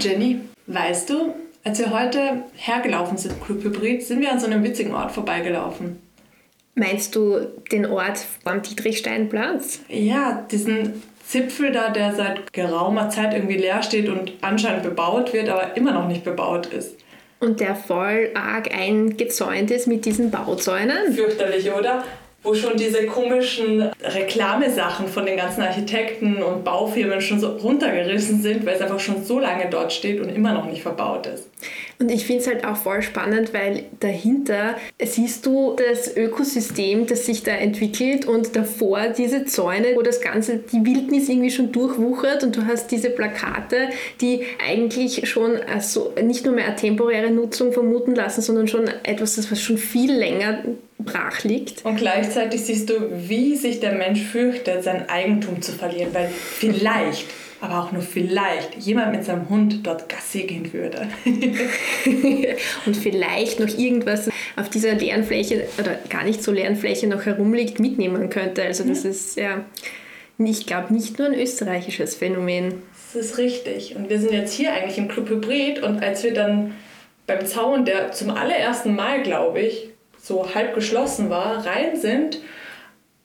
Jenny, weißt du, als wir heute hergelaufen sind, Club Hybrid, sind wir an so einem witzigen Ort vorbeigelaufen. Meinst du den Ort am Dietrichsteinplatz? Ja, diesen Zipfel da, der seit geraumer Zeit irgendwie leer steht und anscheinend bebaut wird, aber immer noch nicht bebaut ist. Und der voll arg eingezäunt ist mit diesen Bauzäunen? Fürchterlich, oder? Wo schon diese komischen Reklamesachen von den ganzen Architekten und Baufirmen schon so runtergerissen sind, weil es einfach schon so lange dort steht und immer noch nicht verbaut ist. Und ich finde es halt auch voll spannend, weil dahinter siehst du das Ökosystem, das sich da entwickelt und davor diese Zäune, wo das Ganze, die Wildnis irgendwie schon durchwuchert und du hast diese Plakate, die eigentlich schon also nicht nur mehr eine temporäre Nutzung vermuten lassen, sondern schon etwas, das was schon viel länger brach liegt. Und gleichzeitig siehst du, wie sich der Mensch fürchtet, sein Eigentum zu verlieren, weil vielleicht, aber auch nur vielleicht, jemand mit seinem Hund dort Gassi gehen würde. und vielleicht noch irgendwas auf dieser leeren Fläche oder gar nicht so leeren Fläche noch herumliegt, mitnehmen könnte. Also das mhm. ist ja, ich glaube, nicht nur ein österreichisches Phänomen. Das ist richtig. Und wir sind jetzt hier eigentlich im Club Hybrid und als wir dann beim Zaun, der zum allerersten Mal, glaube ich, so halb geschlossen war, rein sind,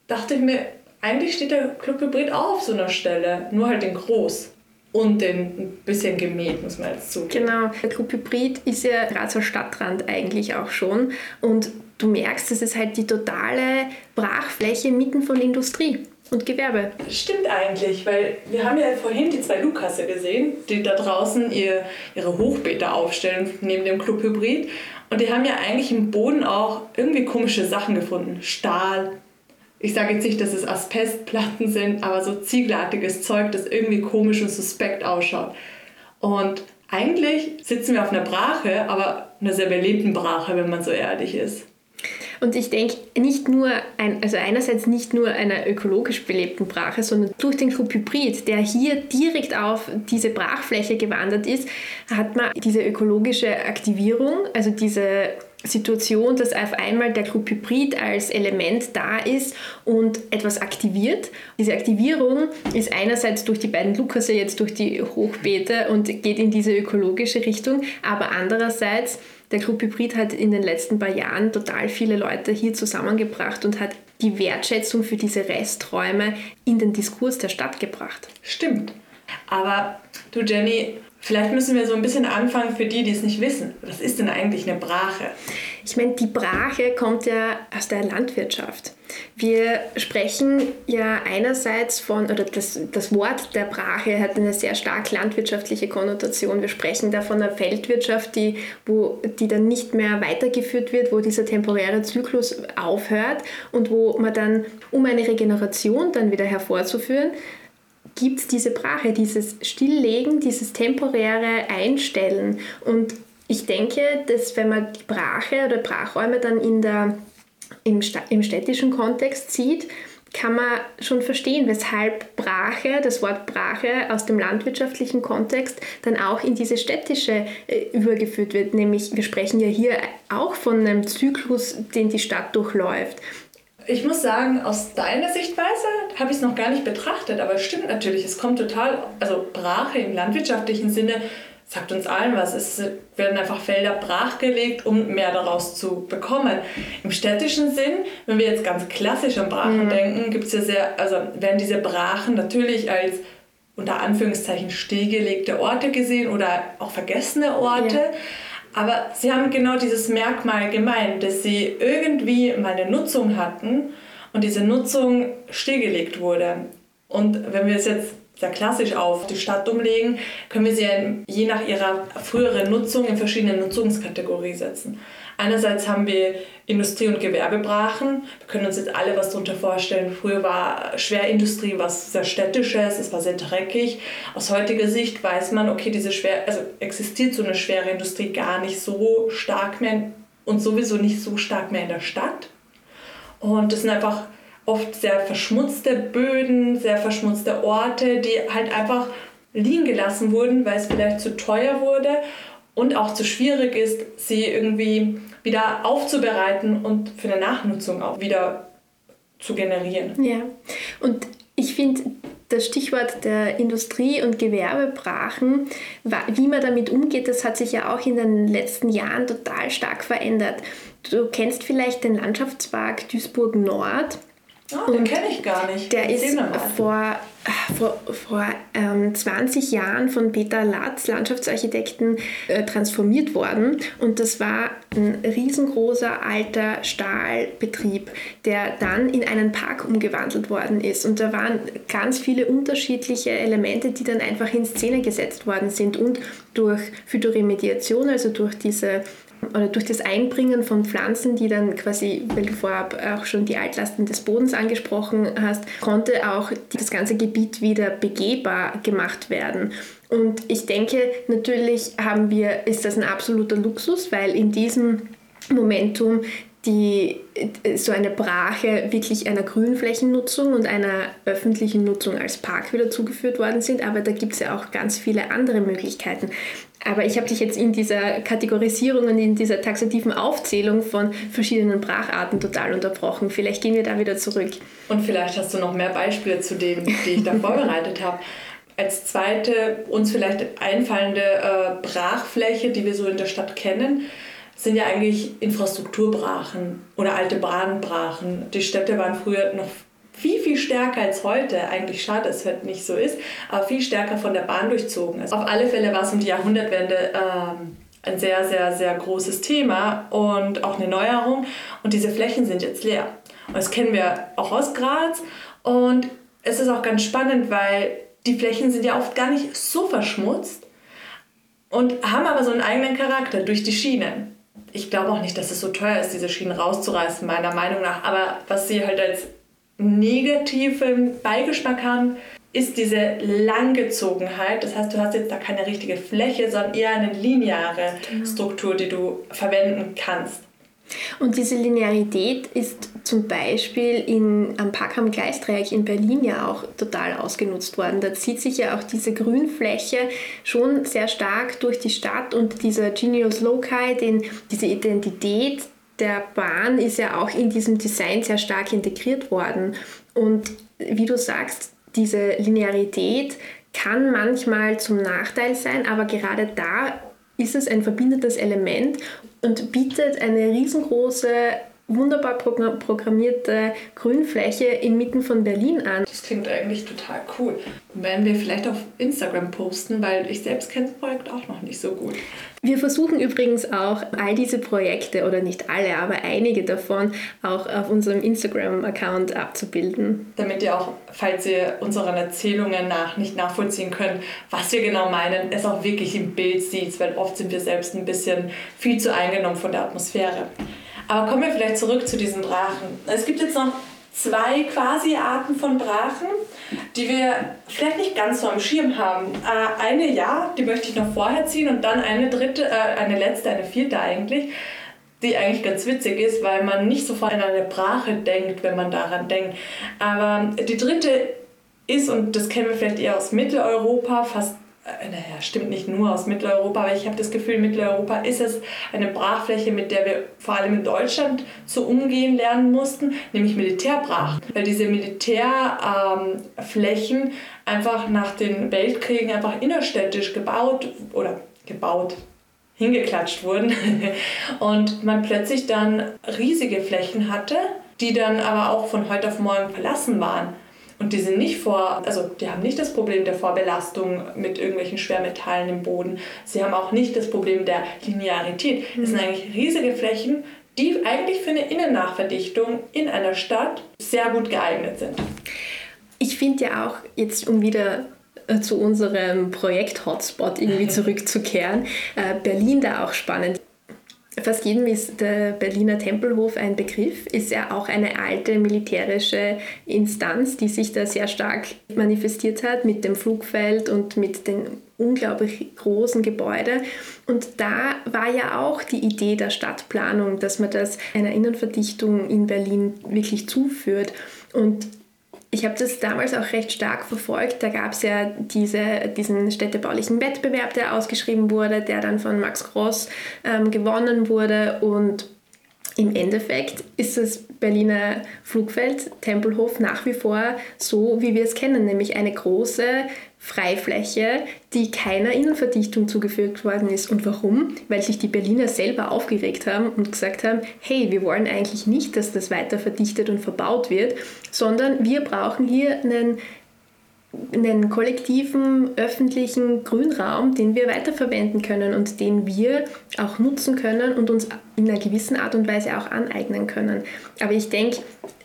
dachte ich mir, eigentlich steht der Club Hybrid auch auf so einer Stelle, nur halt in groß und den ein bisschen gemäht, muss man jetzt zugeben. Genau, der Club Hybrid ist ja Grazer Stadtrand eigentlich auch schon und du merkst, das ist halt die totale Brachfläche mitten von Industrie und Gewerbe. Stimmt eigentlich, weil wir haben ja vorhin die zwei Lukasse gesehen, die da draußen ihr, ihre Hochbeete aufstellen neben dem Club Hybrid. Und die haben ja eigentlich im Boden auch irgendwie komische Sachen gefunden. Stahl. Ich sage jetzt nicht, dass es Asbestplatten sind, aber so ziegelartiges Zeug, das irgendwie komisch und suspekt ausschaut. Und eigentlich sitzen wir auf einer Brache, aber einer sehr belebten Brache, wenn man so ehrlich ist. Und ich denke, nicht nur, ein, also einerseits nicht nur einer ökologisch belebten Brache, sondern durch den Club Hybrid, der hier direkt auf diese Brachfläche gewandert ist, hat man diese ökologische Aktivierung, also diese Situation, dass auf einmal der Club Hybrid als Element da ist und etwas aktiviert. Diese Aktivierung ist einerseits durch die beiden Lukasse jetzt durch die Hochbeete und geht in diese ökologische Richtung, aber andererseits der Club Hybrid hat in den letzten paar Jahren total viele Leute hier zusammengebracht und hat die Wertschätzung für diese Resträume in den Diskurs der Stadt gebracht. Stimmt. Aber du Jenny, Vielleicht müssen wir so ein bisschen anfangen für die, die es nicht wissen. Was ist denn eigentlich eine Brache? Ich meine, die Brache kommt ja aus der Landwirtschaft. Wir sprechen ja einerseits von, oder das, das Wort der Brache hat eine sehr stark landwirtschaftliche Konnotation. Wir sprechen da von einer Feldwirtschaft, die, wo, die dann nicht mehr weitergeführt wird, wo dieser temporäre Zyklus aufhört und wo man dann, um eine Regeneration dann wieder hervorzuführen, gibt es diese Brache, dieses Stilllegen, dieses temporäre Einstellen. Und ich denke, dass wenn man die Brache oder Brachräume dann in der, im, im städtischen Kontext sieht, kann man schon verstehen, weshalb Brache, das Wort Brache aus dem landwirtschaftlichen Kontext dann auch in diese städtische äh, übergeführt wird. Nämlich, wir sprechen ja hier auch von einem Zyklus, den die Stadt durchläuft ich muss sagen, aus deiner Sichtweise habe ich es noch gar nicht betrachtet, aber es stimmt natürlich, es kommt total, also Brache im landwirtschaftlichen Sinne sagt uns allen was. Es werden einfach Felder brachgelegt, um mehr daraus zu bekommen. Im städtischen Sinn, wenn wir jetzt ganz klassisch an Brachen mhm. denken, gibt es ja sehr, also werden diese Brachen natürlich als unter Anführungszeichen stillgelegte Orte gesehen oder auch vergessene Orte. Ja. Aber sie haben genau dieses Merkmal gemeint, dass sie irgendwie mal eine Nutzung hatten und diese Nutzung stillgelegt wurde. Und wenn wir es jetzt sehr klassisch auf die Stadt umlegen, können wir sie je nach ihrer früheren Nutzung in verschiedene Nutzungskategorien setzen. Einerseits haben wir Industrie- und Gewerbebrachen. Wir können uns jetzt alle was darunter vorstellen. Früher war Schwerindustrie was sehr städtisches, es war sehr dreckig. Aus heutiger Sicht weiß man, okay, diese schwer, also existiert so eine schwere Industrie gar nicht so stark mehr und sowieso nicht so stark mehr in der Stadt. Und das sind einfach oft sehr verschmutzte Böden, sehr verschmutzte Orte, die halt einfach liegen gelassen wurden, weil es vielleicht zu teuer wurde und auch zu schwierig ist, sie irgendwie wieder aufzubereiten und für eine Nachnutzung auch wieder zu generieren. Ja, und ich finde, das Stichwort der Industrie- und Gewerbebrachen, wie man damit umgeht, das hat sich ja auch in den letzten Jahren total stark verändert. Du kennst vielleicht den Landschaftspark Duisburg Nord. Oh, den kenne ich gar nicht. Der ist vor, vor, vor ähm, 20 Jahren von Peter Latz, Landschaftsarchitekten, äh, transformiert worden. Und das war ein riesengroßer alter Stahlbetrieb, der dann in einen Park umgewandelt worden ist. Und da waren ganz viele unterschiedliche Elemente, die dann einfach in Szene gesetzt worden sind. Und durch Phytoremediation, also durch diese oder durch das Einbringen von Pflanzen, die dann quasi, weil du vorab auch schon die Altlasten des Bodens angesprochen hast, konnte auch das ganze Gebiet wieder begehbar gemacht werden. Und ich denke, natürlich haben wir, ist das ein absoluter Luxus, weil in diesem Momentum die, so eine Brache wirklich einer Grünflächennutzung und einer öffentlichen Nutzung als Park wieder zugeführt worden sind. Aber da gibt es ja auch ganz viele andere Möglichkeiten. Aber ich habe dich jetzt in dieser Kategorisierung und in dieser taxativen Aufzählung von verschiedenen Bracharten total unterbrochen. Vielleicht gehen wir da wieder zurück. Und vielleicht hast du noch mehr Beispiele zu denen, die ich da vorbereitet habe. Als zweite uns vielleicht einfallende äh, Brachfläche, die wir so in der Stadt kennen, sind ja eigentlich Infrastrukturbrachen oder alte Bahnbrachen. Die Städte waren früher noch viel, viel stärker als heute. Eigentlich schade, dass es heute nicht so ist, aber viel stärker von der Bahn durchzogen ist. Auf alle Fälle war es um die Jahrhundertwende ähm, ein sehr, sehr, sehr großes Thema und auch eine Neuerung. Und diese Flächen sind jetzt leer. Und das kennen wir auch aus Graz. Und es ist auch ganz spannend, weil die Flächen sind ja oft gar nicht so verschmutzt und haben aber so einen eigenen Charakter durch die Schienen. Ich glaube auch nicht, dass es so teuer ist, diese Schienen rauszureißen, meiner Meinung nach. Aber was sie halt als negativen Beigeschmack haben, ist diese Langgezogenheit. Das heißt, du hast jetzt da keine richtige Fläche, sondern eher eine lineare genau. Struktur, die du verwenden kannst. Und diese Linearität ist zum Beispiel in, am Park am Gleisdreieck in Berlin ja auch total ausgenutzt worden. Da zieht sich ja auch diese Grünfläche schon sehr stark durch die Stadt und dieser Genius Loci, den, diese Identität der Bahn ist ja auch in diesem Design sehr stark integriert worden. Und wie du sagst, diese Linearität kann manchmal zum Nachteil sein, aber gerade da ist es ein verbindendes Element und bietet eine riesengroße wunderbar programmierte Grünfläche inmitten von Berlin an. Das klingt eigentlich total cool. Werden wir vielleicht auf Instagram posten, weil ich selbst kenne das Projekt auch noch nicht so gut. Wir versuchen übrigens auch all diese Projekte, oder nicht alle, aber einige davon auch auf unserem Instagram-Account abzubilden. Damit ihr auch, falls ihr unseren Erzählungen nach nicht nachvollziehen könnt, was wir genau meinen, es auch wirklich im Bild sieht, weil oft sind wir selbst ein bisschen viel zu eingenommen von der Atmosphäre. Aber kommen wir vielleicht zurück zu diesen Brachen. Es gibt jetzt noch zwei quasi Arten von Brachen, die wir vielleicht nicht ganz so am Schirm haben. Äh, eine ja, die möchte ich noch vorher ziehen und dann eine dritte, äh, eine letzte, eine vierte eigentlich, die eigentlich ganz witzig ist, weil man nicht sofort an eine Brache denkt, wenn man daran denkt. Aber die dritte ist, und das kennen wir vielleicht eher aus Mitteleuropa, fast naja, stimmt nicht nur aus Mitteleuropa, aber ich habe das Gefühl, Mitteleuropa ist es eine Brachfläche, mit der wir vor allem in Deutschland zu umgehen lernen mussten, nämlich Militärbrachen. Weil diese Militärflächen ähm, einfach nach den Weltkriegen einfach innerstädtisch gebaut oder gebaut, hingeklatscht wurden und man plötzlich dann riesige Flächen hatte, die dann aber auch von heute auf morgen verlassen waren. Und die sind nicht vor, also die haben nicht das Problem der Vorbelastung mit irgendwelchen Schwermetallen im Boden. Sie haben auch nicht das Problem der Linearität. Es sind mhm. eigentlich riesige Flächen, die eigentlich für eine Innennachverdichtung in einer Stadt sehr gut geeignet sind. Ich finde ja auch, jetzt um wieder äh, zu unserem Projekt Hotspot irgendwie zurückzukehren, äh, Berlin da auch spannend. Fast jedem ist der Berliner Tempelhof ein Begriff, ist ja auch eine alte militärische Instanz, die sich da sehr stark manifestiert hat mit dem Flugfeld und mit den unglaublich großen Gebäuden. Und da war ja auch die Idee der Stadtplanung, dass man das einer Innenverdichtung in Berlin wirklich zuführt. Und ich habe das damals auch recht stark verfolgt. Da gab es ja diese, diesen städtebaulichen Wettbewerb, der ausgeschrieben wurde, der dann von Max Gross ähm, gewonnen wurde. Und im Endeffekt ist das Berliner Flugfeld Tempelhof nach wie vor so, wie wir es kennen, nämlich eine große Freifläche, die keiner Innenverdichtung zugefügt worden ist. Und warum? Weil sich die Berliner selber aufgeregt haben und gesagt haben, hey, wir wollen eigentlich nicht, dass das weiter verdichtet und verbaut wird, sondern wir brauchen hier einen einen kollektiven öffentlichen Grünraum, den wir weiterverwenden können und den wir auch nutzen können und uns in einer gewissen Art und Weise auch aneignen können. Aber ich denke,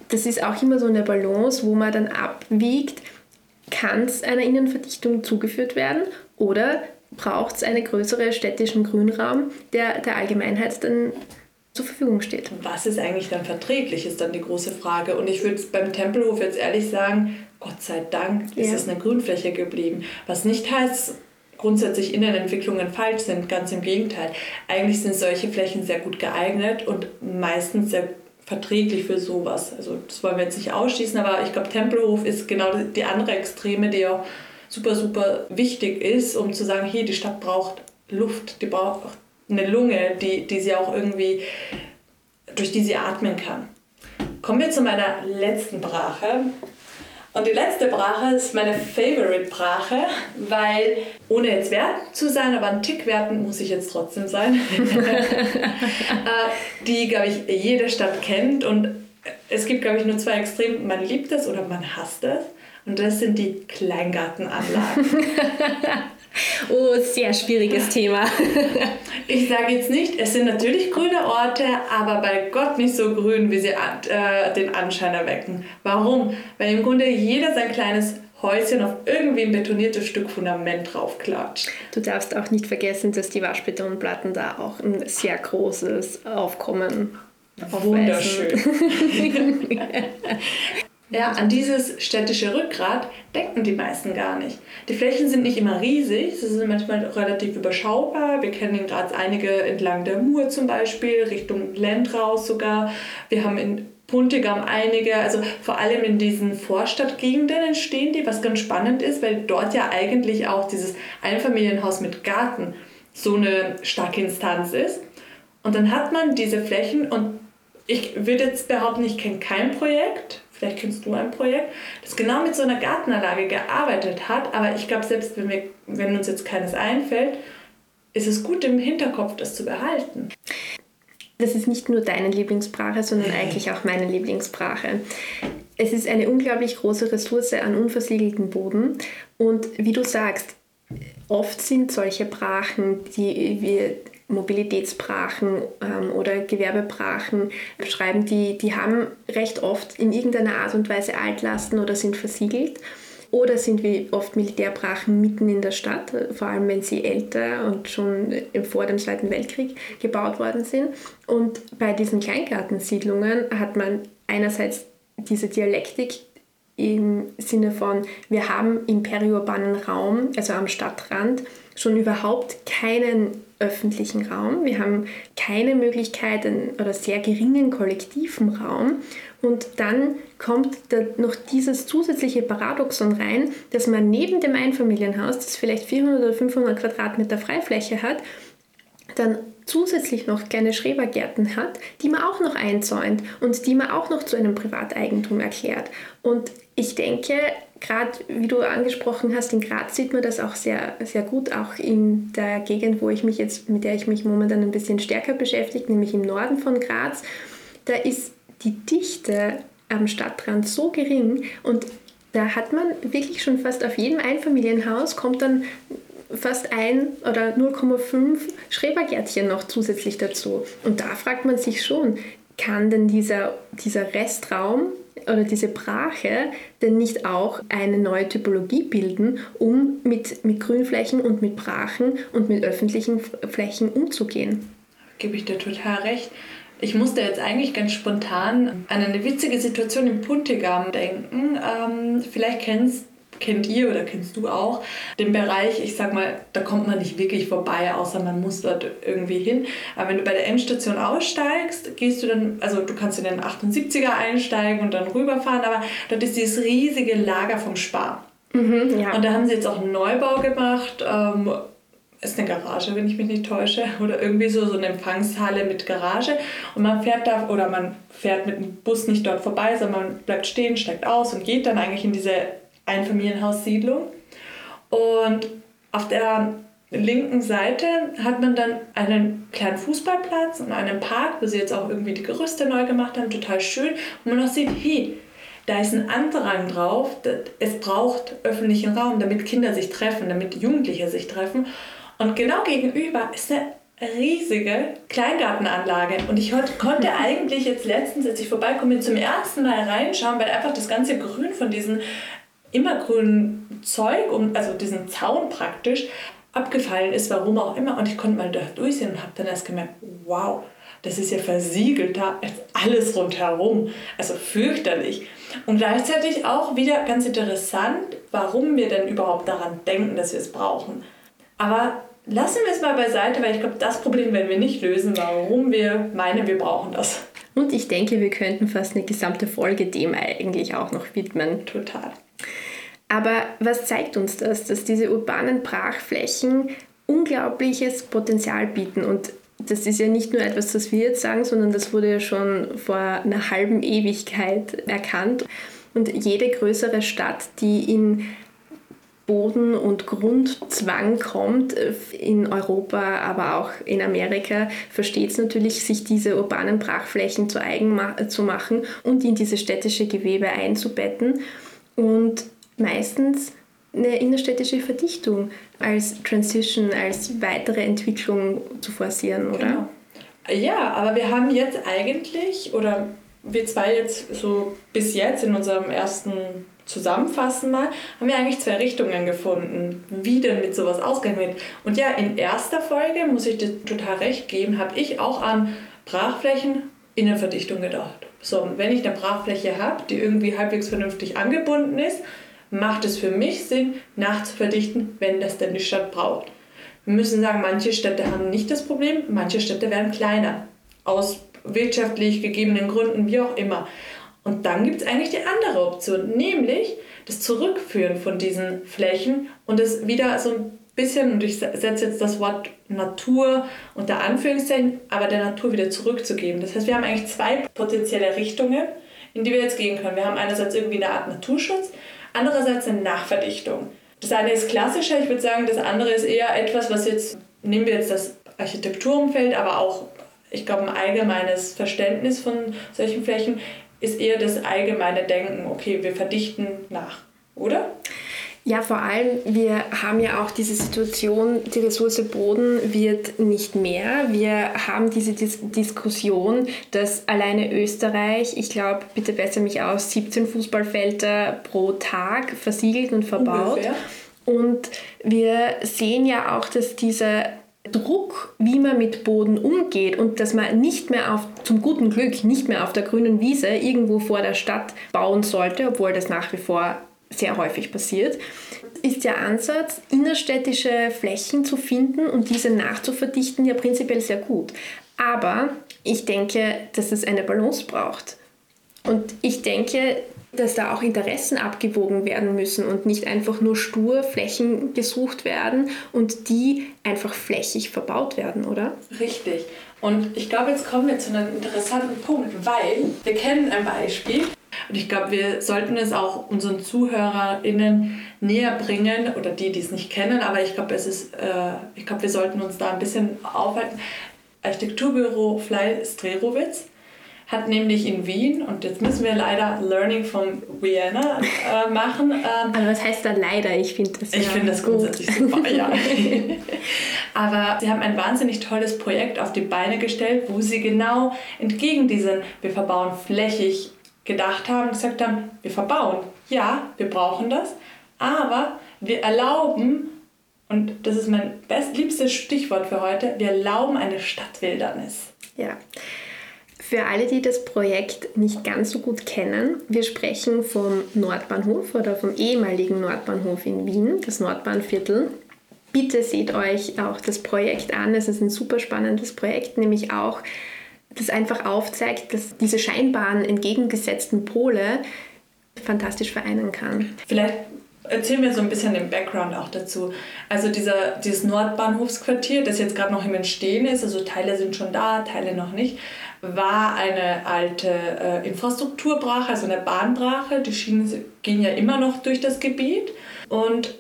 das ist auch immer so eine Balance, wo man dann abwiegt, kann es einer Innenverdichtung zugeführt werden oder braucht es einen größeren städtischen Grünraum, der der Allgemeinheit dann zur Verfügung steht. Was ist eigentlich dann verträglich, ist dann die große Frage. Und ich würde beim Tempelhof jetzt ehrlich sagen, Gott sei Dank ist es eine Grünfläche geblieben. Was nicht heißt, grundsätzlich Innenentwicklungen falsch sind, ganz im Gegenteil. Eigentlich sind solche Flächen sehr gut geeignet und meistens sehr verträglich für sowas. Also das wollen wir jetzt nicht ausschließen, aber ich glaube, Tempelhof ist genau die andere Extreme, die auch super, super wichtig ist, um zu sagen, hier, die Stadt braucht Luft, die braucht eine Lunge, die, die sie auch irgendwie, durch die sie atmen kann. Kommen wir zu meiner letzten Brache. Und die letzte Brache ist meine Favorite-Brache, weil, ohne jetzt wert zu sein, aber ein Tick werten muss ich jetzt trotzdem sein, äh, die, glaube ich, jede Stadt kennt. Und es gibt, glaube ich, nur zwei Extreme. Man liebt es oder man hasst es. Und das sind die Kleingartenanlagen. Oh, sehr schwieriges Thema. ich sage jetzt nicht, es sind natürlich grüne Orte, aber bei Gott nicht so grün, wie sie äh, den Anschein erwecken. Warum? Weil im Grunde jeder sein kleines Häuschen auf irgendwie ein betoniertes Stück Fundament draufklatscht. Du darfst auch nicht vergessen, dass die Waschbetonplatten da auch ein sehr großes Aufkommen. Wunderschön. Ja, an dieses städtische Rückgrat denken die meisten gar nicht. Die Flächen sind nicht immer riesig, sie sind manchmal relativ überschaubar. Wir kennen in Graz einige entlang der Mur zum Beispiel, Richtung Lendraus sogar. Wir haben in Puntigam einige, also vor allem in diesen Vorstadtgegenden entstehen die, was ganz spannend ist, weil dort ja eigentlich auch dieses Einfamilienhaus mit Garten so eine starke Instanz ist. Und dann hat man diese Flächen und ich würde jetzt behaupten, ich kenne kein Projekt, vielleicht kennst du ein Projekt, das genau mit so einer Gartenanlage gearbeitet hat, aber ich glaube, selbst wenn, wir, wenn uns jetzt keines einfällt, ist es gut im Hinterkopf, das zu behalten. Das ist nicht nur deine Lieblingsbrache, sondern eigentlich auch meine Lieblingsbrache. Es ist eine unglaublich große Ressource an unversiegeltem Boden und wie du sagst, oft sind solche Brachen, die wir Mobilitätsbrachen ähm, oder Gewerbebrachen beschreiben, die, die haben recht oft in irgendeiner Art und Weise Altlasten oder sind versiegelt oder sind wie oft Militärbrachen mitten in der Stadt, vor allem wenn sie älter und schon vor dem Zweiten Weltkrieg gebaut worden sind. Und bei diesen Kleingartensiedlungen hat man einerseits diese Dialektik im Sinne von, wir haben im periurbanen Raum, also am Stadtrand, schon überhaupt keinen öffentlichen Raum. Wir haben keine Möglichkeit oder sehr geringen kollektiven Raum. Und dann kommt da noch dieses zusätzliche Paradoxon rein, dass man neben dem Einfamilienhaus, das vielleicht 400 oder 500 Quadratmeter Freifläche hat, dann zusätzlich noch kleine Schrebergärten hat, die man auch noch einzäunt und die man auch noch zu einem Privateigentum erklärt. Und ich denke, gerade wie du angesprochen hast, in Graz sieht man das auch sehr, sehr gut, auch in der Gegend, wo ich mich jetzt, mit der ich mich momentan ein bisschen stärker beschäftige, nämlich im Norden von Graz. Da ist die Dichte am Stadtrand so gering und da hat man wirklich schon fast auf jedem Einfamilienhaus kommt dann fast ein oder 0,5 Schrebergärtchen noch zusätzlich dazu. Und da fragt man sich schon, kann denn dieser, dieser Restraum oder diese Brache denn nicht auch eine neue Typologie bilden, um mit, mit Grünflächen und mit Brachen und mit öffentlichen Flächen umzugehen? Gebe ich dir total recht. Ich musste jetzt eigentlich ganz spontan an eine witzige Situation im Puntigam denken. Ähm, vielleicht kennst kennt ihr oder kennst du auch den Bereich, ich sag mal, da kommt man nicht wirklich vorbei, außer man muss dort irgendwie hin. Aber wenn du bei der Endstation aussteigst, gehst du dann, also du kannst in den 78er einsteigen und dann rüberfahren, aber dort ist dieses riesige Lager vom Spar. Mhm, ja. Und da haben sie jetzt auch einen Neubau gemacht. Ähm, ist eine Garage, wenn ich mich nicht täusche, oder irgendwie so, so eine Empfangshalle mit Garage. Und man fährt da, oder man fährt mit dem Bus nicht dort vorbei, sondern man bleibt stehen, steigt aus und geht dann eigentlich in diese Einfamilienhaussiedlung. Und auf der linken Seite hat man dann einen kleinen Fußballplatz und einen Park, wo sie jetzt auch irgendwie die Gerüste neu gemacht haben, total schön. Und man auch sieht, hey, da ist ein Andrang drauf, es braucht öffentlichen Raum, damit Kinder sich treffen, damit Jugendliche sich treffen. Und genau gegenüber ist eine riesige Kleingartenanlage. Und ich konnte eigentlich jetzt letztens, als ich vorbeikomme, zum ersten Mal reinschauen, weil einfach das ganze Grün von diesem immergrünen Zeug, also diesen Zaun praktisch, abgefallen ist, warum auch immer. Und ich konnte mal da durchsehen und habe dann erst gemerkt, wow, das ist ja versiegelter als alles rundherum. Also fürchterlich. Und gleichzeitig auch wieder ganz interessant, warum wir denn überhaupt daran denken, dass wir es brauchen. Aber lassen wir es mal beiseite, weil ich glaube, das Problem werden wir nicht lösen, warum wir meinen, wir brauchen das. Und ich denke, wir könnten fast eine gesamte Folge dem eigentlich auch noch widmen. Total. Aber was zeigt uns das? Dass diese urbanen Brachflächen unglaubliches Potenzial bieten. Und das ist ja nicht nur etwas, das wir jetzt sagen, sondern das wurde ja schon vor einer halben Ewigkeit erkannt. Und jede größere Stadt, die in Boden- und Grundzwang kommt, in Europa, aber auch in Amerika, versteht es natürlich, sich diese urbanen Brachflächen zu eigen zu machen und in diese städtische Gewebe einzubetten. Und meistens eine innerstädtische Verdichtung als Transition, als weitere Entwicklung zu forcieren, oder? Genau. Ja, aber wir haben jetzt eigentlich, oder wir zwei jetzt so bis jetzt in unserem ersten Zusammenfassen mal, haben wir eigentlich zwei Richtungen gefunden, wie denn mit sowas ausgegangen wird. Und ja, in erster Folge, muss ich dir total recht geben, habe ich auch an Brachflächen Innenverdichtung gedacht. So, wenn ich eine Brachfläche habe, die irgendwie halbwegs vernünftig angebunden ist, macht es für mich Sinn, nachzuverdichten, wenn das denn die Stadt braucht. Wir müssen sagen, manche Städte haben nicht das Problem, manche Städte werden kleiner. Aus wirtschaftlich gegebenen Gründen, wie auch immer. Und dann gibt es eigentlich die andere Option, nämlich das Zurückführen von diesen Flächen und es wieder so ein bisschen, und ich setze jetzt das Wort Natur unter Anführungszeichen, aber der Natur wieder zurückzugeben. Das heißt, wir haben eigentlich zwei potenzielle Richtungen, in die wir jetzt gehen können. Wir haben einerseits irgendwie eine Art Naturschutz, Andererseits eine Nachverdichtung. Das eine ist klassischer, ich würde sagen, das andere ist eher etwas, was jetzt, nehmen wir jetzt das Architekturumfeld, aber auch, ich glaube, ein allgemeines Verständnis von solchen Flächen ist eher das allgemeine Denken, okay, wir verdichten nach, oder? Ja, vor allem, wir haben ja auch diese Situation, die Ressource Boden wird nicht mehr. Wir haben diese Dis Diskussion, dass alleine Österreich, ich glaube, bitte besser mich aus, 17 Fußballfelder pro Tag versiegelt und verbaut. Ungefähr. Und wir sehen ja auch, dass dieser Druck, wie man mit Boden umgeht und dass man nicht mehr auf, zum guten Glück, nicht mehr auf der grünen Wiese irgendwo vor der Stadt bauen sollte, obwohl das nach wie vor sehr häufig passiert, ist der Ansatz, innerstädtische Flächen zu finden und diese nachzuverdichten, ja prinzipiell sehr gut. Aber ich denke, dass es eine Balance braucht. Und ich denke, dass da auch Interessen abgewogen werden müssen und nicht einfach nur stur Flächen gesucht werden und die einfach flächig verbaut werden, oder? Richtig. Und ich glaube, jetzt kommen wir zu einem interessanten Punkt, weil wir kennen ein Beispiel, und ich glaube, wir sollten es auch unseren ZuhörerInnen näher bringen oder die, die es nicht kennen, aber ich glaube, es ist, äh, ich glaube, wir sollten uns da ein bisschen aufhalten. Architekturbüro Fly Strerowitz hat nämlich in Wien, und jetzt müssen wir leider Learning from Vienna äh, machen. Ähm, aber was heißt da leider? Ich finde das Ich ja finde das grundsätzlich super, ja. aber sie haben ein wahnsinnig tolles Projekt auf die Beine gestellt, wo sie genau entgegen diesen, wir verbauen flächig gedacht haben und gesagt haben, wir verbauen. Ja, wir brauchen das, aber wir erlauben, und das ist mein best, liebstes Stichwort für heute, wir erlauben eine Stadtwildernis. Ja. Für alle, die das Projekt nicht ganz so gut kennen, wir sprechen vom Nordbahnhof oder vom ehemaligen Nordbahnhof in Wien, das Nordbahnviertel. Bitte seht euch auch das Projekt an. Es ist ein super spannendes Projekt, nämlich auch das einfach aufzeigt, dass diese scheinbaren entgegengesetzten Pole fantastisch vereinen kann. Vielleicht erzähl mir so ein bisschen den Background auch dazu. Also dieser, dieses Nordbahnhofsquartier, das jetzt gerade noch im Entstehen ist, also Teile sind schon da, Teile noch nicht, war eine alte äh, Infrastrukturbrache, also eine Bahnbrache. Die Schienen gehen ja immer noch durch das Gebiet. Und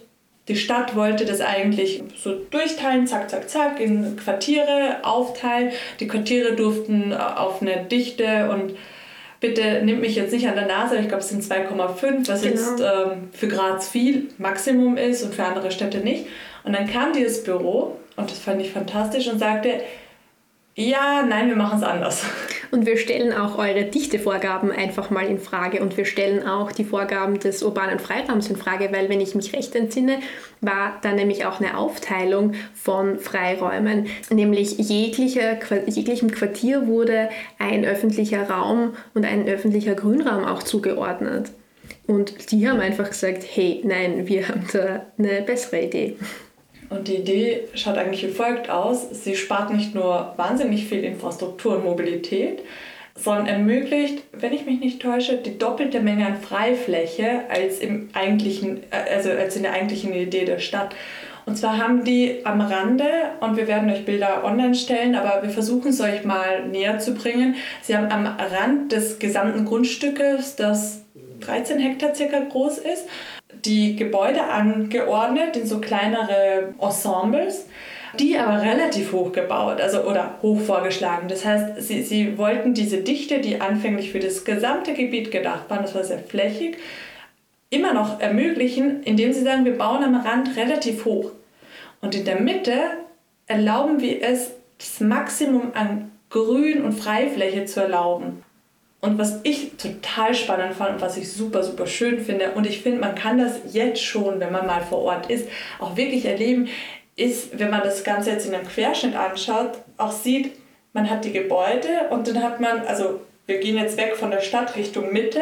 die Stadt wollte das eigentlich so durchteilen, zack, zack, zack, in Quartiere aufteilen. Die Quartiere durften äh, auf eine Dichte und bitte nimmt mich jetzt nicht an der Nase, ich glaube es sind 2,5, was genau. jetzt ähm, für Graz viel Maximum ist und für andere Städte nicht. Und dann kam dieses Büro und das fand ich fantastisch und sagte, ja, nein, wir machen es anders. Und wir stellen auch eure Dichtevorgaben einfach mal in Frage und wir stellen auch die Vorgaben des urbanen Freiraums in Frage, weil wenn ich mich recht entsinne, war da nämlich auch eine Aufteilung von Freiräumen, nämlich jeglicher, jeglichem Quartier wurde ein öffentlicher Raum und ein öffentlicher Grünraum auch zugeordnet. Und die haben einfach gesagt, hey, nein, wir haben da eine bessere Idee. Und die Idee schaut eigentlich wie folgt aus. Sie spart nicht nur wahnsinnig viel Infrastruktur und Mobilität, sondern ermöglicht, wenn ich mich nicht täusche, die doppelte Menge an Freifläche als, im eigentlichen, also als in der eigentlichen Idee der Stadt. Und zwar haben die am Rande, und wir werden euch Bilder online stellen, aber wir versuchen es euch mal näher zu bringen. Sie haben am Rand des gesamten Grundstückes, das 13 Hektar circa groß ist, die Gebäude angeordnet in so kleinere Ensembles, die aber relativ hoch gebaut, also oder hoch vorgeschlagen. Das heißt, sie, sie wollten diese Dichte, die anfänglich für das gesamte Gebiet gedacht war, das war sehr flächig, immer noch ermöglichen, indem sie sagen, wir bauen am Rand relativ hoch. Und in der Mitte erlauben wir es, das Maximum an Grün und Freifläche zu erlauben. Und was ich total spannend fand und was ich super, super schön finde, und ich finde, man kann das jetzt schon, wenn man mal vor Ort ist, auch wirklich erleben, ist, wenn man das Ganze jetzt in einem Querschnitt anschaut, auch sieht, man hat die Gebäude und dann hat man, also wir gehen jetzt weg von der Stadt Richtung Mitte,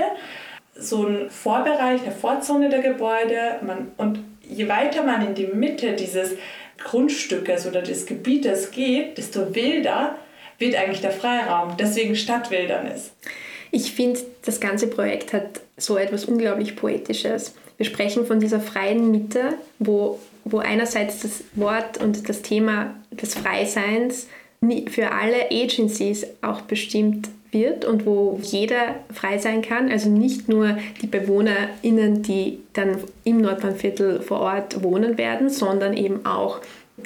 so ein Vorbereich, eine Vorzone der Gebäude. Man, und je weiter man in die Mitte dieses Grundstückes oder des Gebietes geht, desto wilder wird eigentlich der Freiraum. Deswegen Stadtwildernis. Ich finde, das ganze Projekt hat so etwas unglaublich Poetisches. Wir sprechen von dieser freien Mitte, wo, wo einerseits das Wort und das Thema des Freiseins für alle Agencies auch bestimmt wird und wo jeder frei sein kann, also nicht nur die BewohnerInnen, die dann im Nordbahnviertel vor Ort wohnen werden, sondern eben auch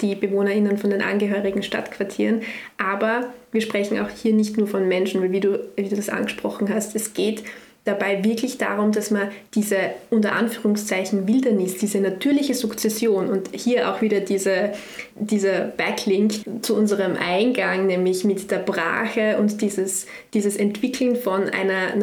die BewohnerInnen von den angehörigen Stadtquartieren. Aber wir sprechen auch hier nicht nur von Menschen, weil wie du, wie du das angesprochen hast, es geht dabei wirklich darum, dass man diese unter Anführungszeichen Wildernis, diese natürliche Sukzession und hier auch wieder diese, dieser Backlink zu unserem Eingang, nämlich mit der Brache und dieses, dieses Entwickeln von einer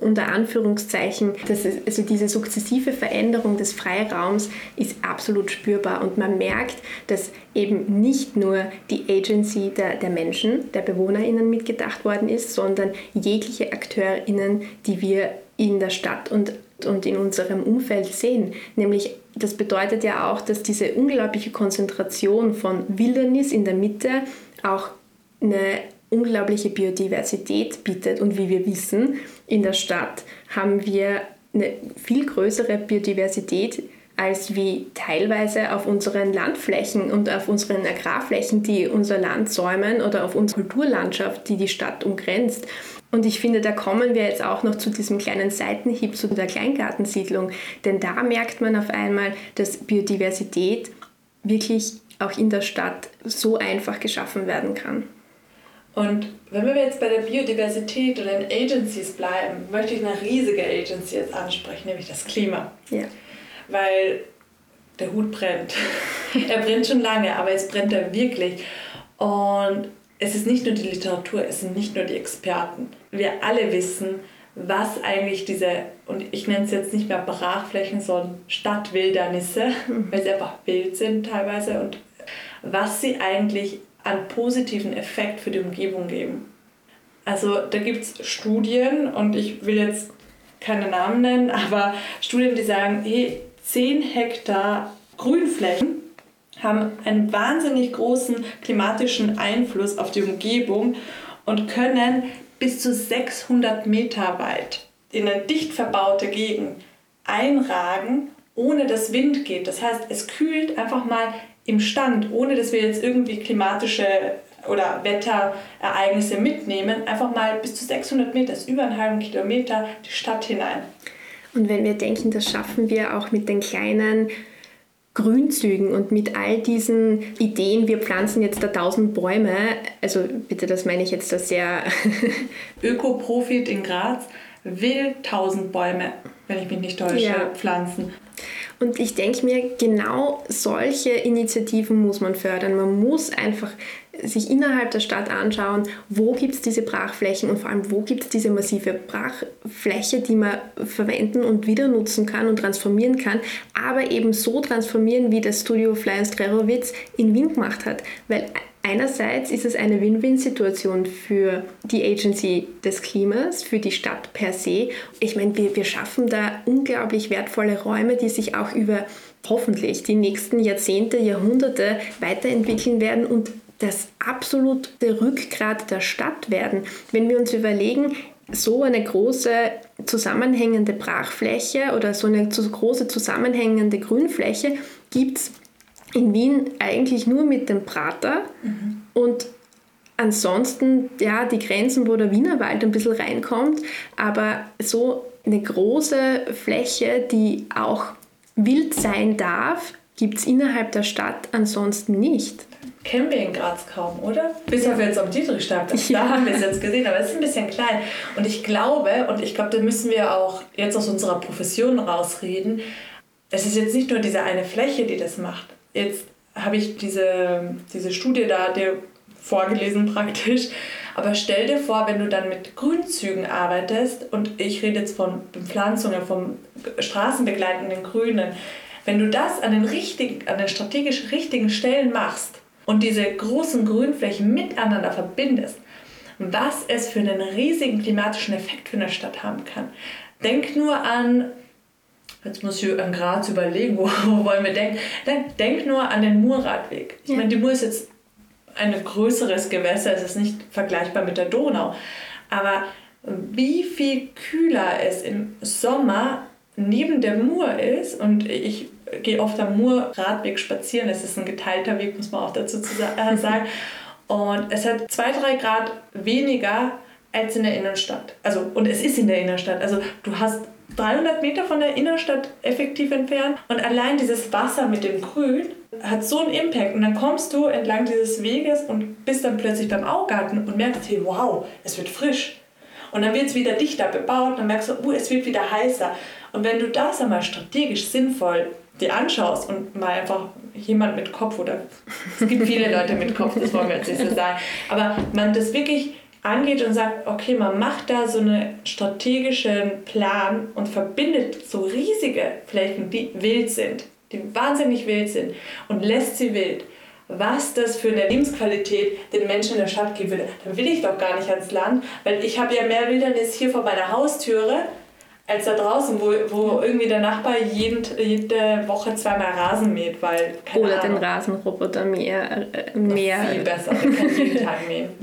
unter Anführungszeichen, das ist, also diese sukzessive Veränderung des Freiraums ist absolut spürbar und man merkt, dass eben nicht nur die Agency der, der Menschen, der BewohnerInnen mitgedacht worden ist, sondern jegliche AkteurInnen, die wir in der Stadt und, und in unserem Umfeld sehen. Nämlich, das bedeutet ja auch, dass diese unglaubliche Konzentration von Wildernis in der Mitte auch eine unglaubliche Biodiversität bietet. Und wie wir wissen, in der Stadt haben wir eine viel größere Biodiversität als wie teilweise auf unseren Landflächen und auf unseren Agrarflächen, die unser Land säumen oder auf unsere Kulturlandschaft, die die Stadt umgrenzt. Und ich finde, da kommen wir jetzt auch noch zu diesem kleinen Seitenhieb zu der Kleingartensiedlung, denn da merkt man auf einmal, dass Biodiversität wirklich auch in der Stadt so einfach geschaffen werden kann. Und wenn wir jetzt bei der Biodiversität und den Agencies bleiben, möchte ich eine riesige Agency jetzt ansprechen, nämlich das Klima. Ja. Weil der Hut brennt. er brennt schon lange, aber jetzt brennt er wirklich. Und es ist nicht nur die Literatur, es sind nicht nur die Experten. Wir alle wissen, was eigentlich diese, und ich nenne es jetzt nicht mehr Brachflächen, sondern Stadtwildernisse, mhm. weil sie einfach wild sind teilweise, und was sie eigentlich an positiven Effekt für die Umgebung geben. Also da gibt es Studien und ich will jetzt keine Namen nennen, aber Studien, die sagen, hey, 10 Hektar Grünflächen haben einen wahnsinnig großen klimatischen Einfluss auf die Umgebung und können bis zu 600 Meter weit in eine dicht verbaute Gegend einragen ohne dass Wind geht. Das heißt, es kühlt einfach mal im Stand, ohne dass wir jetzt irgendwie klimatische oder Wetterereignisse mitnehmen, einfach mal bis zu 600 Meter, ist über einen halben Kilometer, die Stadt hinein. Und wenn wir denken, das schaffen wir auch mit den kleinen Grünzügen und mit all diesen Ideen, wir pflanzen jetzt da tausend Bäume, also bitte, das meine ich jetzt da sehr. Ökoprofit in Graz will tausend Bäume, wenn ich mich nicht täusche, ja. pflanzen. Und ich denke mir, genau solche Initiativen muss man fördern. Man muss einfach sich innerhalb der Stadt anschauen, wo gibt es diese Brachflächen und vor allem, wo gibt es diese massive Brachfläche, die man verwenden und wieder nutzen kann und transformieren kann, aber eben so transformieren, wie das Studio Fly Strerowitz in Wien gemacht hat. Weil einerseits ist es eine Win-Win-Situation für die Agency des Klimas, für die Stadt per se. Ich meine, wir, wir schaffen da unglaublich wertvolle Räume, die sich auch über hoffentlich die nächsten Jahrzehnte, Jahrhunderte weiterentwickeln werden und das absolute Rückgrat der Stadt werden. Wenn wir uns überlegen, so eine große zusammenhängende Brachfläche oder so eine große zusammenhängende Grünfläche gibt es in Wien eigentlich nur mit dem Prater mhm. und ansonsten ja die Grenzen, wo der Wienerwald ein bisschen reinkommt, aber so eine große Fläche, die auch wild sein darf, gibt es innerhalb der Stadt ansonsten nicht kennen wir in Graz kaum, oder? Bis auf jetzt am Dietrichstag. Ja. Da haben wir es jetzt gesehen, aber es ist ein bisschen klein. Und ich glaube, und ich glaube, da müssen wir auch jetzt aus unserer Profession rausreden, es ist jetzt nicht nur diese eine Fläche, die das macht. Jetzt habe ich diese, diese Studie da dir vorgelesen praktisch. Aber stell dir vor, wenn du dann mit Grünzügen arbeitest, und ich rede jetzt von Bepflanzungen, vom straßenbegleitenden Grünen, wenn du das an den, richtigen, an den strategisch richtigen Stellen machst, und diese großen Grünflächen miteinander verbindest, was es für einen riesigen klimatischen Effekt für eine Stadt haben kann. Denk nur an, jetzt muss ich an Graz überlegen, wo, wo wollen wir denken, denk, denk nur an den Murradweg. Ich ja. meine, die Mur ist jetzt ein größeres Gewässer, es ist nicht vergleichbar mit der Donau, aber wie viel kühler es im Sommer neben der Mur ist und ich gehe oft am Mur-Radweg spazieren. Es ist ein geteilter Weg, muss man auch dazu äh, sagen. Und es hat zwei, drei Grad weniger als in der Innenstadt. Also, und es ist in der Innenstadt. Also du hast 300 Meter von der Innenstadt effektiv entfernt und allein dieses Wasser mit dem Grün hat so einen Impact. Und dann kommst du entlang dieses Weges und bist dann plötzlich beim Augarten und merkst, hey, wow, es wird frisch. Und dann wird es wieder dichter bebaut, dann merkst du, uh, es wird wieder heißer. Und wenn du das einmal strategisch sinnvoll dir anschaust und mal einfach jemand mit Kopf oder es gibt viele Leute mit Kopf, das wollen wir jetzt nicht so sagen, aber man das wirklich angeht und sagt, okay, man macht da so einen strategischen Plan und verbindet so riesige Flächen, die wild sind, die wahnsinnig wild sind und lässt sie wild, was das für eine Lebensqualität den Menschen in der Stadt geben würde, dann will ich doch gar nicht ans Land, weil ich habe ja mehr Wildernis hier vor meiner Haustüre als da draußen, wo, wo irgendwie der Nachbar jeden, jede Woche zweimal Rasen mäht, weil Oder Ahnung, den Rasenroboter mehr. Äh, mehr. Viel besser, der kann jeden Tag mähen.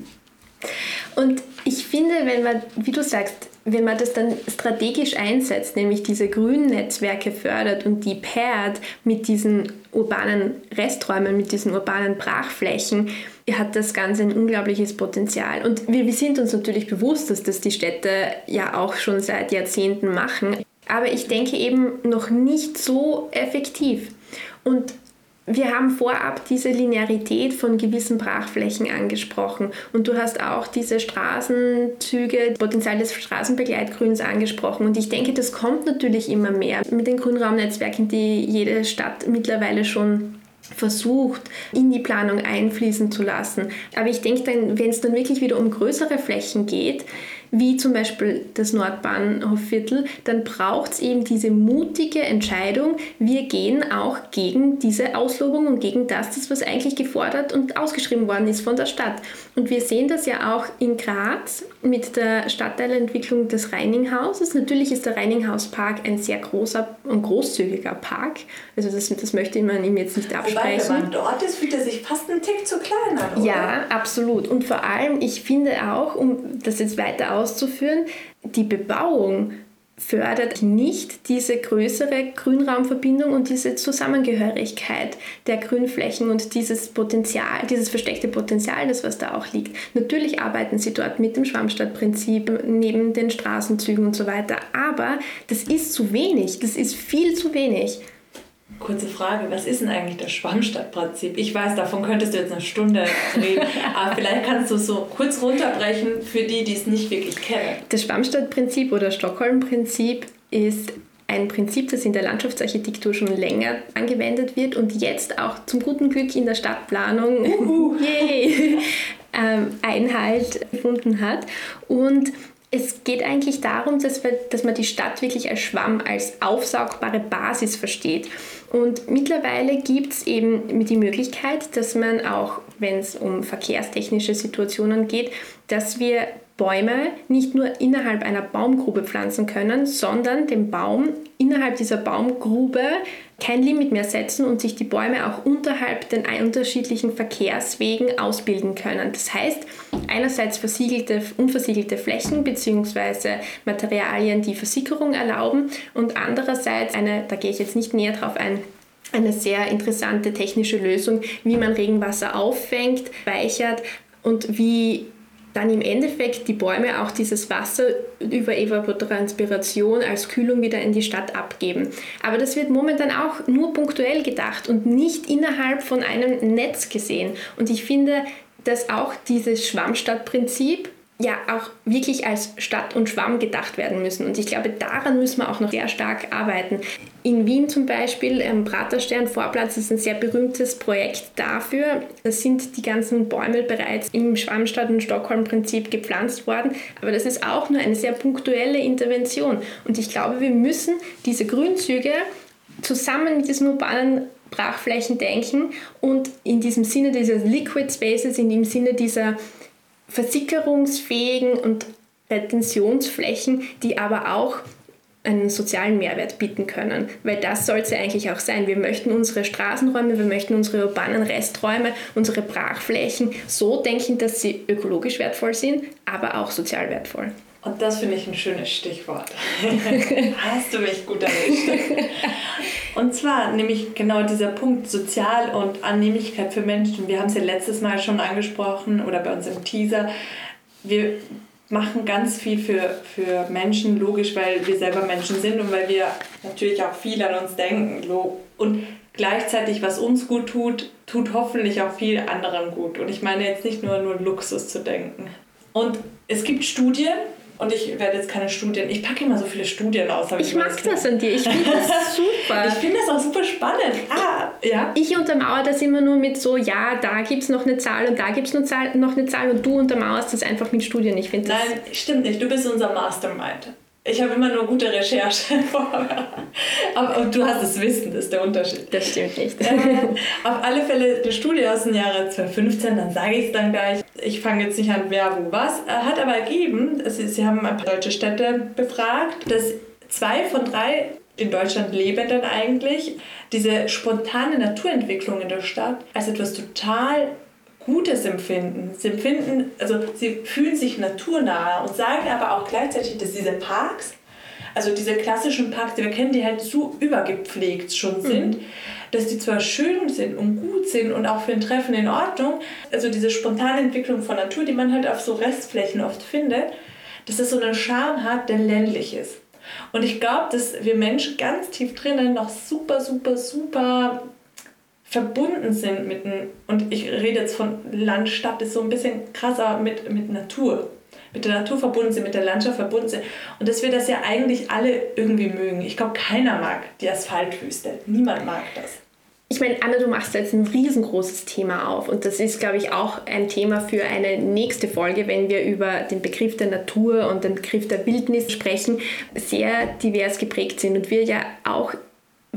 Und ich finde, wenn man, wie du sagst, wenn man das dann strategisch einsetzt, nämlich diese grünen Netzwerke fördert und die pairt mit diesen urbanen Resträumen, mit diesen urbanen Brachflächen, hat das Ganze ein unglaubliches Potenzial. Und wir, wir sind uns natürlich bewusst, dass das die Städte ja auch schon seit Jahrzehnten machen. Aber ich denke eben noch nicht so effektiv. Und wir haben vorab diese Linearität von gewissen Brachflächen angesprochen und du hast auch diese Straßenzüge, Potenzial des Straßenbegleitgrüns angesprochen und ich denke, das kommt natürlich immer mehr mit den Grünraumnetzwerken, die jede Stadt mittlerweile schon versucht, in die Planung einfließen zu lassen. Aber ich denke, wenn es dann wirklich wieder um größere Flächen geht, wie zum Beispiel das Nordbahnhofviertel, dann braucht es eben diese mutige Entscheidung, wir gehen auch gegen diese Auslobung und gegen das, das was eigentlich gefordert und ausgeschrieben worden ist von der Stadt. Und wir sehen das ja auch in Graz mit der Stadtteilentwicklung des Reininghauses. Natürlich ist der Reininghauspark ein sehr großer und großzügiger Park. Also das, das möchte man ihm jetzt nicht absprechen. Wobei, wenn man dort ist, fühlt er sich fast einen Tick zu klein an, oder? Ja, absolut. Und vor allem, ich finde auch, um das jetzt weiter auszuführen, die Bebauung fördert nicht diese größere Grünraumverbindung und diese Zusammengehörigkeit der Grünflächen und dieses Potenzial, dieses versteckte Potenzial, das was da auch liegt. Natürlich arbeiten sie dort mit dem Schwammstadtprinzip neben den Straßenzügen und so weiter, aber das ist zu wenig, das ist viel zu wenig. Kurze Frage, was ist denn eigentlich das Schwammstadtprinzip? Ich weiß, davon könntest du jetzt eine Stunde reden, aber vielleicht kannst du es so kurz runterbrechen für die, die es nicht wirklich kennen. Das Schwammstadtprinzip oder Stockholm-Prinzip ist ein Prinzip, das in der Landschaftsarchitektur schon länger angewendet wird und jetzt auch zum guten Glück in der Stadtplanung yay, ähm, Einhalt gefunden hat. Und es geht eigentlich darum, dass, wir, dass man die Stadt wirklich als Schwamm, als aufsaugbare Basis versteht. Und mittlerweile gibt es eben die Möglichkeit, dass man auch, wenn es um verkehrstechnische Situationen geht, dass wir Bäume nicht nur innerhalb einer Baumgrube pflanzen können, sondern den Baum innerhalb dieser Baumgrube kein Limit mehr setzen und sich die Bäume auch unterhalb den unterschiedlichen Verkehrswegen ausbilden können. Das heißt, einerseits versiegelte, unversiegelte Flächen bzw. Materialien, die Versickerung erlauben und andererseits eine, da gehe ich jetzt nicht näher drauf ein, eine sehr interessante technische Lösung, wie man Regenwasser auffängt, speichert und wie dann im Endeffekt die Bäume auch dieses Wasser über Evapotranspiration als Kühlung wieder in die Stadt abgeben. Aber das wird momentan auch nur punktuell gedacht und nicht innerhalb von einem Netz gesehen. Und ich finde, dass auch dieses Schwammstadtprinzip ja auch wirklich als Stadt und Schwamm gedacht werden müssen. Und ich glaube, daran müssen wir auch noch sehr stark arbeiten. In Wien zum Beispiel, ähm, Praterstern Vorplatz ist ein sehr berühmtes Projekt dafür. Da sind die ganzen Bäume bereits im Schwammstadt- und Stockholm-Prinzip gepflanzt worden. Aber das ist auch nur eine sehr punktuelle Intervention. Und ich glaube, wir müssen diese Grünzüge zusammen mit diesen urbanen Brachflächen denken und in diesem Sinne dieser Liquid Spaces, in dem Sinne dieser versickerungsfähigen und Retentionsflächen, die aber auch einen sozialen Mehrwert bieten können. Weil das soll es ja eigentlich auch sein. Wir möchten unsere Straßenräume, wir möchten unsere urbanen Resträume, unsere Brachflächen so denken, dass sie ökologisch wertvoll sind, aber auch sozial wertvoll. Und das finde ich ein schönes Stichwort. Hast du mich gut erwischt. Und zwar nämlich genau dieser Punkt Sozial- und Annehmlichkeit für Menschen. Wir haben es ja letztes Mal schon angesprochen oder bei uns im Teaser. Wir machen ganz viel für, für Menschen, logisch, weil wir selber Menschen sind und weil wir natürlich auch viel an uns denken. Und gleichzeitig, was uns gut tut, tut hoffentlich auch viel anderen gut. Und ich meine jetzt nicht nur nur Luxus zu denken. Und es gibt Studien, und ich werde jetzt keine Studien, ich packe immer so viele Studien aus. Ich, ich mag das an dir, ich finde das super. ich finde das auch super spannend. Ah, ja. Ich untermauere das immer nur mit so, ja, da gibt es noch eine Zahl und da gibt es noch, noch eine Zahl und du untermauerst das einfach mit Studien. Ich finde Nein, stimmt nicht, du bist unser Mastermind. Ich habe immer nur gute Recherche. Aber und du hast das Wissen, das ist der Unterschied. Das stimmt nicht. Äh, auf alle Fälle eine Studie aus dem Jahre 2015, dann sage ich es dann gleich. Ich fange jetzt nicht an, wer wo was. Äh, hat aber ergeben, sie, sie haben ein paar deutsche Städte befragt, dass zwei von drei in Deutschland Lebenden eigentlich diese spontane Naturentwicklung in der Stadt als etwas total Gutes empfinden. Sie empfinden, also sie fühlen sich naturnah und sagen aber auch gleichzeitig, dass diese Parks, also diese klassischen Parks, die wir kennen, die halt zu übergepflegt schon mhm. sind, mhm. dass die zwar schön sind und gut sind und auch für ein Treffen in Ordnung, also diese spontane Entwicklung von Natur, die man halt auf so Restflächen oft findet, dass das so einen Charme hat, der ländlich ist. Und ich glaube, dass wir Menschen ganz tief drinnen noch super, super, super verbunden sind mit dem, und ich rede jetzt von Land, Stadt, ist so ein bisschen krasser mit, mit Natur. Mit der Natur verbunden sind, mit der Landschaft verbunden sind. Und dass wir das ja eigentlich alle irgendwie mögen. Ich glaube, keiner mag die Asphaltwüste. Niemand mag das. Ich meine, Anna, du machst jetzt ein riesengroßes Thema auf und das ist, glaube ich, auch ein Thema für eine nächste Folge, wenn wir über den Begriff der Natur und den Begriff der Wildnis sprechen, sehr divers geprägt sind und wir ja auch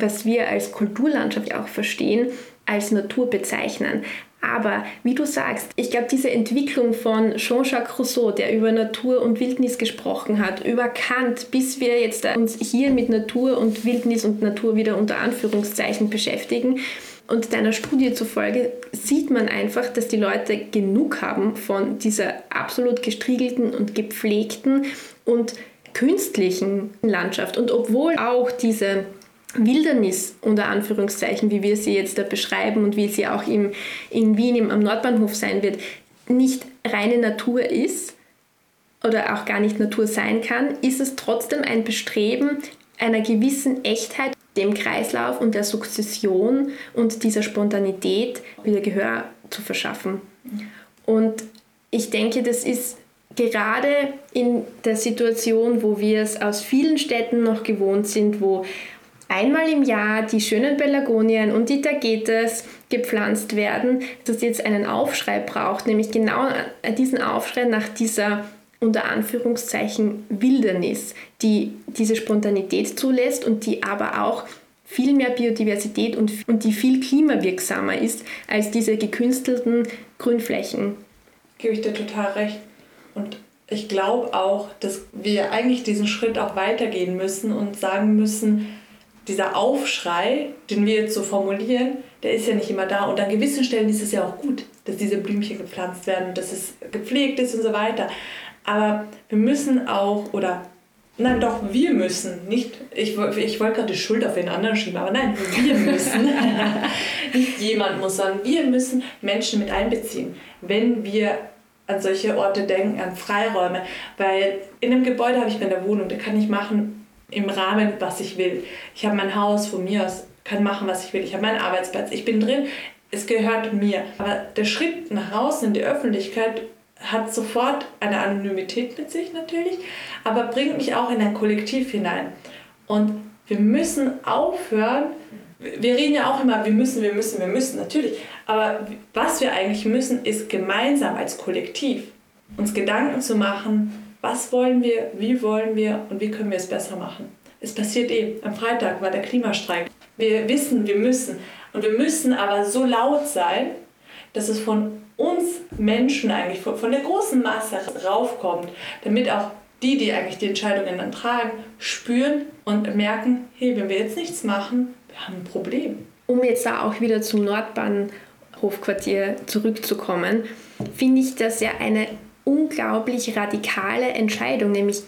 was wir als Kulturlandschaft auch verstehen, als Natur bezeichnen. Aber wie du sagst, ich glaube, diese Entwicklung von Jean-Jacques Rousseau, der über Natur und Wildnis gesprochen hat, über Kant, bis wir jetzt uns hier mit Natur und Wildnis und Natur wieder unter Anführungszeichen beschäftigen, und deiner Studie zufolge sieht man einfach, dass die Leute genug haben von dieser absolut gestriegelten und gepflegten und künstlichen Landschaft und obwohl auch diese Wildernis unter Anführungszeichen, wie wir sie jetzt da beschreiben und wie sie auch im, in Wien im, am Nordbahnhof sein wird, nicht reine Natur ist oder auch gar nicht Natur sein kann, ist es trotzdem ein Bestreben einer gewissen Echtheit dem Kreislauf und der Sukzession und dieser Spontanität wieder Gehör zu verschaffen. Und ich denke, das ist gerade in der Situation, wo wir es aus vielen Städten noch gewohnt sind, wo einmal im Jahr die schönen Pelargonien und die Tagetes gepflanzt werden, dass jetzt einen Aufschrei braucht, nämlich genau diesen Aufschrei nach dieser unter Anführungszeichen Wildernis, die diese Spontanität zulässt und die aber auch viel mehr Biodiversität und, und die viel klimawirksamer ist als diese gekünstelten Grünflächen. Gebe ich dir total recht. Und ich glaube auch, dass wir eigentlich diesen Schritt auch weitergehen müssen und sagen müssen, dieser Aufschrei, den wir jetzt so formulieren, der ist ja nicht immer da. Und an gewissen Stellen ist es ja auch gut, dass diese Blümchen gepflanzt werden, dass es gepflegt ist und so weiter. Aber wir müssen auch, oder nein, doch, wir müssen, nicht, ich, ich wollte gerade die Schuld auf den anderen schieben, aber nein, wir müssen, nicht jemand muss, sondern wir müssen Menschen mit einbeziehen, wenn wir an solche Orte denken, an Freiräume. Weil in einem Gebäude habe ich meine Wohnung, da kann ich machen, im Rahmen, was ich will. Ich habe mein Haus von mir aus, kann machen, was ich will. Ich habe meinen Arbeitsplatz, ich bin drin, es gehört mir. Aber der Schritt nach außen in die Öffentlichkeit hat sofort eine Anonymität mit sich natürlich, aber bringt mich auch in ein Kollektiv hinein. Und wir müssen aufhören, wir reden ja auch immer, wir müssen, wir müssen, wir müssen, natürlich. Aber was wir eigentlich müssen, ist gemeinsam als Kollektiv uns Gedanken zu machen, was wollen wir, wie wollen wir und wie können wir es besser machen. Es passiert eh. Am Freitag war der Klimastreik. Wir wissen, wir müssen. Und wir müssen aber so laut sein, dass es von uns Menschen eigentlich, von der großen Masse raufkommt, damit auch die, die eigentlich die Entscheidungen dann tragen, spüren und merken, hey, wenn wir jetzt nichts machen, wir haben ein Problem. Um jetzt da auch wieder zum Nordbahnhofquartier zurückzukommen, finde ich das ja eine unglaublich radikale Entscheidung, nämlich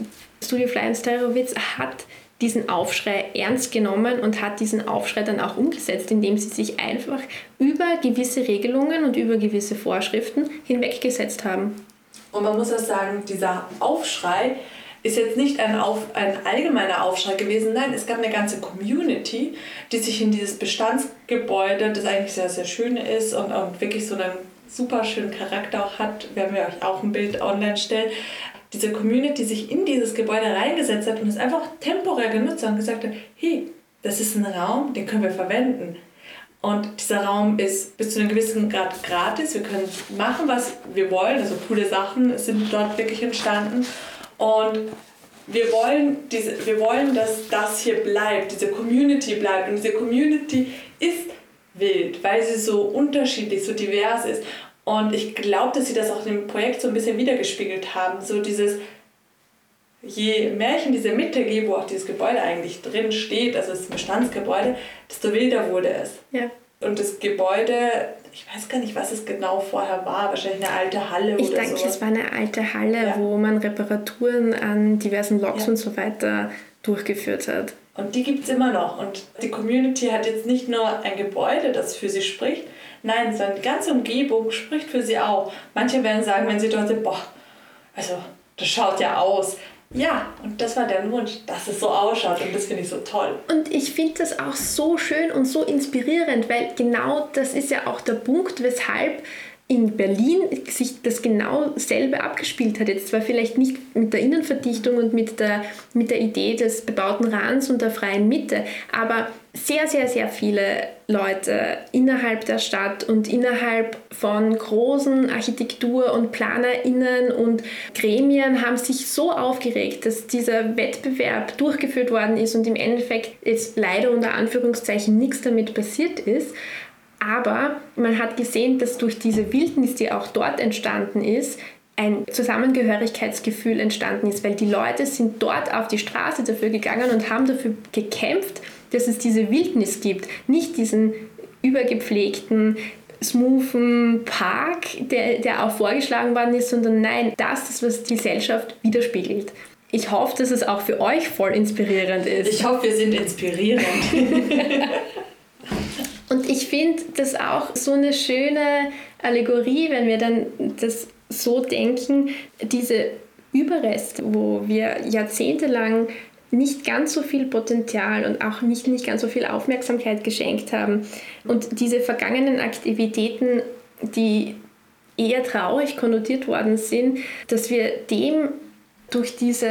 Studio Fly Starowitz hat diesen Aufschrei ernst genommen und hat diesen Aufschrei dann auch umgesetzt, indem sie sich einfach über gewisse Regelungen und über gewisse Vorschriften hinweggesetzt haben. Und man muss auch sagen, dieser Aufschrei ist jetzt nicht ein, Auf, ein allgemeiner Aufschrei gewesen, nein, es gab eine ganze Community, die sich in dieses Bestandsgebäude, das eigentlich sehr, sehr schön ist und, und wirklich so einen super schönen Charakter auch hat, werden wir euch auch ein Bild online stellen, diese Community sich in dieses Gebäude reingesetzt hat und es einfach temporär genutzt hat und gesagt hat, hey, das ist ein Raum, den können wir verwenden. Und dieser Raum ist bis zu einem gewissen Grad gratis. Wir können machen, was wir wollen. Also coole Sachen sind dort wirklich entstanden. Und wir wollen, diese, wir wollen, dass das hier bleibt, diese Community bleibt. Und diese Community ist wild, weil sie so unterschiedlich, so divers ist. Und ich glaube, dass sie das auch im Projekt so ein bisschen wiedergespiegelt haben. So dieses, je mehr ich in diese Mitte gehe, wo auch dieses Gebäude eigentlich drin steht, also das Bestandsgebäude, desto wilder wurde es. Ja. Und das Gebäude, ich weiß gar nicht, was es genau vorher war, wahrscheinlich eine alte Halle ich oder so. Ich denke, es war eine alte Halle, ja. wo man Reparaturen an diversen Loks ja. und so weiter durchgeführt hat. Und die gibt es immer noch. Und die Community hat jetzt nicht nur ein Gebäude, das für sie spricht, nein, sondern die ganze Umgebung spricht für sie auch. Manche werden sagen, wenn sie dort sind, boah, also das schaut ja aus. Ja, und das war der Wunsch, dass es so ausschaut und das finde ich so toll. Und ich finde das auch so schön und so inspirierend, weil genau das ist ja auch der Punkt, weshalb in Berlin sich das genau selbe abgespielt hat. Jetzt zwar vielleicht nicht mit der Innenverdichtung und mit der, mit der Idee des bebauten Rands und der freien Mitte, aber sehr, sehr, sehr viele Leute innerhalb der Stadt und innerhalb von großen Architektur- und PlanerInnen und Gremien haben sich so aufgeregt, dass dieser Wettbewerb durchgeführt worden ist und im Endeffekt jetzt leider unter Anführungszeichen nichts damit passiert ist. Aber man hat gesehen, dass durch diese Wildnis, die auch dort entstanden ist, ein Zusammengehörigkeitsgefühl entstanden ist, weil die Leute sind dort auf die Straße dafür gegangen und haben dafür gekämpft, dass es diese Wildnis gibt, nicht diesen übergepflegten, smoothen Park, der, der auch vorgeschlagen worden ist, sondern nein, das ist, was die Gesellschaft widerspiegelt. ich hoffe, dass es auch für euch voll inspirierend ist. Ich hoffe, wir sind inspirierend. Und ich finde das auch so eine schöne Allegorie, wenn wir dann das so denken, diese Überreste, wo wir jahrzehntelang nicht ganz so viel Potenzial und auch nicht, nicht ganz so viel Aufmerksamkeit geschenkt haben. Und diese vergangenen Aktivitäten, die eher traurig konnotiert worden sind, dass wir dem durch diese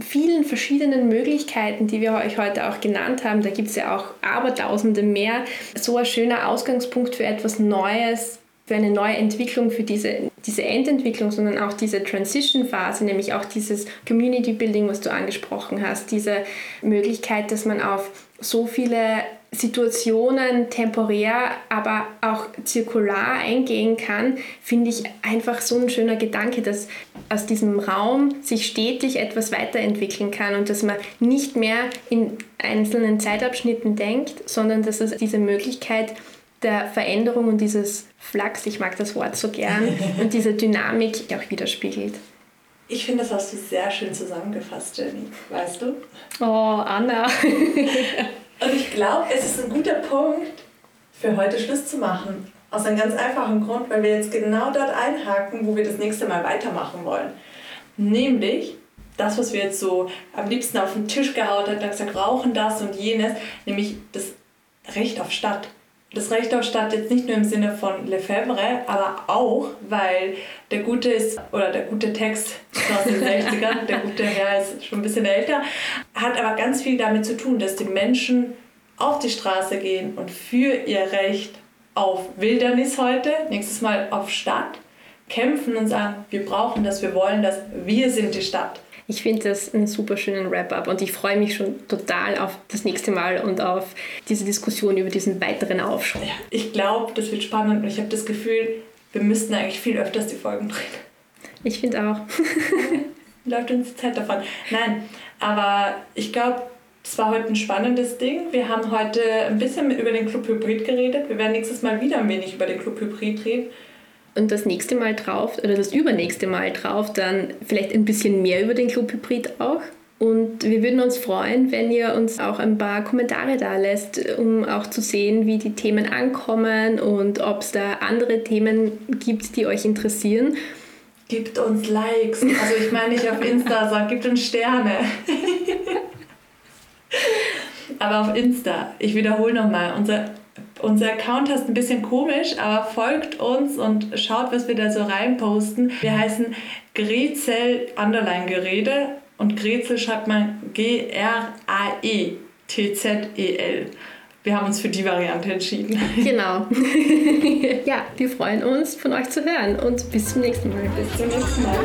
vielen verschiedenen Möglichkeiten, die wir euch heute auch genannt haben, da gibt es ja auch abertausende mehr, so ein schöner Ausgangspunkt für etwas Neues, für eine neue Entwicklung, für diese, diese Endentwicklung, sondern auch diese Transition-Phase, nämlich auch dieses Community Building, was du angesprochen hast, diese Möglichkeit, dass man auf so viele Situationen temporär, aber auch zirkular eingehen kann, finde ich einfach so ein schöner Gedanke, dass aus diesem Raum sich stetig etwas weiterentwickeln kann und dass man nicht mehr in einzelnen Zeitabschnitten denkt, sondern dass es diese Möglichkeit der Veränderung und dieses Flachs, ich mag das Wort so gern, und diese Dynamik auch widerspiegelt. Ich finde, das hast du sehr schön zusammengefasst, Jenny. Weißt du? Oh, Anna. Und ich glaube, es ist ein guter Punkt, für heute Schluss zu machen. Aus einem ganz einfachen Grund, weil wir jetzt genau dort einhaken, wo wir das nächste Mal weitermachen wollen. Nämlich das, was wir jetzt so am liebsten auf den Tisch gehauen haben, gesagt, rauchen das und jenes, nämlich das Recht auf Stadt. Das Recht auf Stadt jetzt nicht nur im Sinne von Lefebvre, aber auch, weil der gute ist, oder der gute Text aus den 60ern, der gute Herr ist schon ein bisschen älter, hat aber ganz viel damit zu tun, dass die Menschen auf die Straße gehen und für ihr Recht auf Wildernis heute, nächstes Mal auf Stadt, kämpfen und sagen, wir brauchen das, wir wollen das, wir sind die Stadt. Ich finde das einen super schönen Wrap-up und ich freue mich schon total auf das nächste Mal und auf diese Diskussion über diesen weiteren Aufschwung. Ja, ich glaube, das wird spannend und ich habe das Gefühl, wir müssten eigentlich viel öfters die Folgen drehen. Ich finde auch. Läuft uns die Zeit davon. Nein, aber ich glaube, es war heute ein spannendes Ding. Wir haben heute ein bisschen über den Club Hybrid geredet. Wir werden nächstes Mal wieder ein wenig über den Club Hybrid reden und das nächste Mal drauf oder das übernächste Mal drauf dann vielleicht ein bisschen mehr über den Club Hybrid auch. Und wir würden uns freuen, wenn ihr uns auch ein paar Kommentare da lässt, um auch zu sehen, wie die Themen ankommen und ob es da andere Themen gibt, die euch interessieren. Gibt uns Likes. Also ich meine nicht auf Insta, sondern gibt uns Sterne. Aber auf Insta, ich wiederhole nochmal, unser unser Account heißt ein bisschen komisch, aber folgt uns und schaut, was wir da so reinposten. Wir heißen Grezel Underline Gerede und Grezel schreibt man G-R-A-E-T-Z-E-L. Wir haben uns für die Variante entschieden. Genau. ja, wir freuen uns, von euch zu hören und bis zum nächsten Mal. Bis zum nächsten Mal.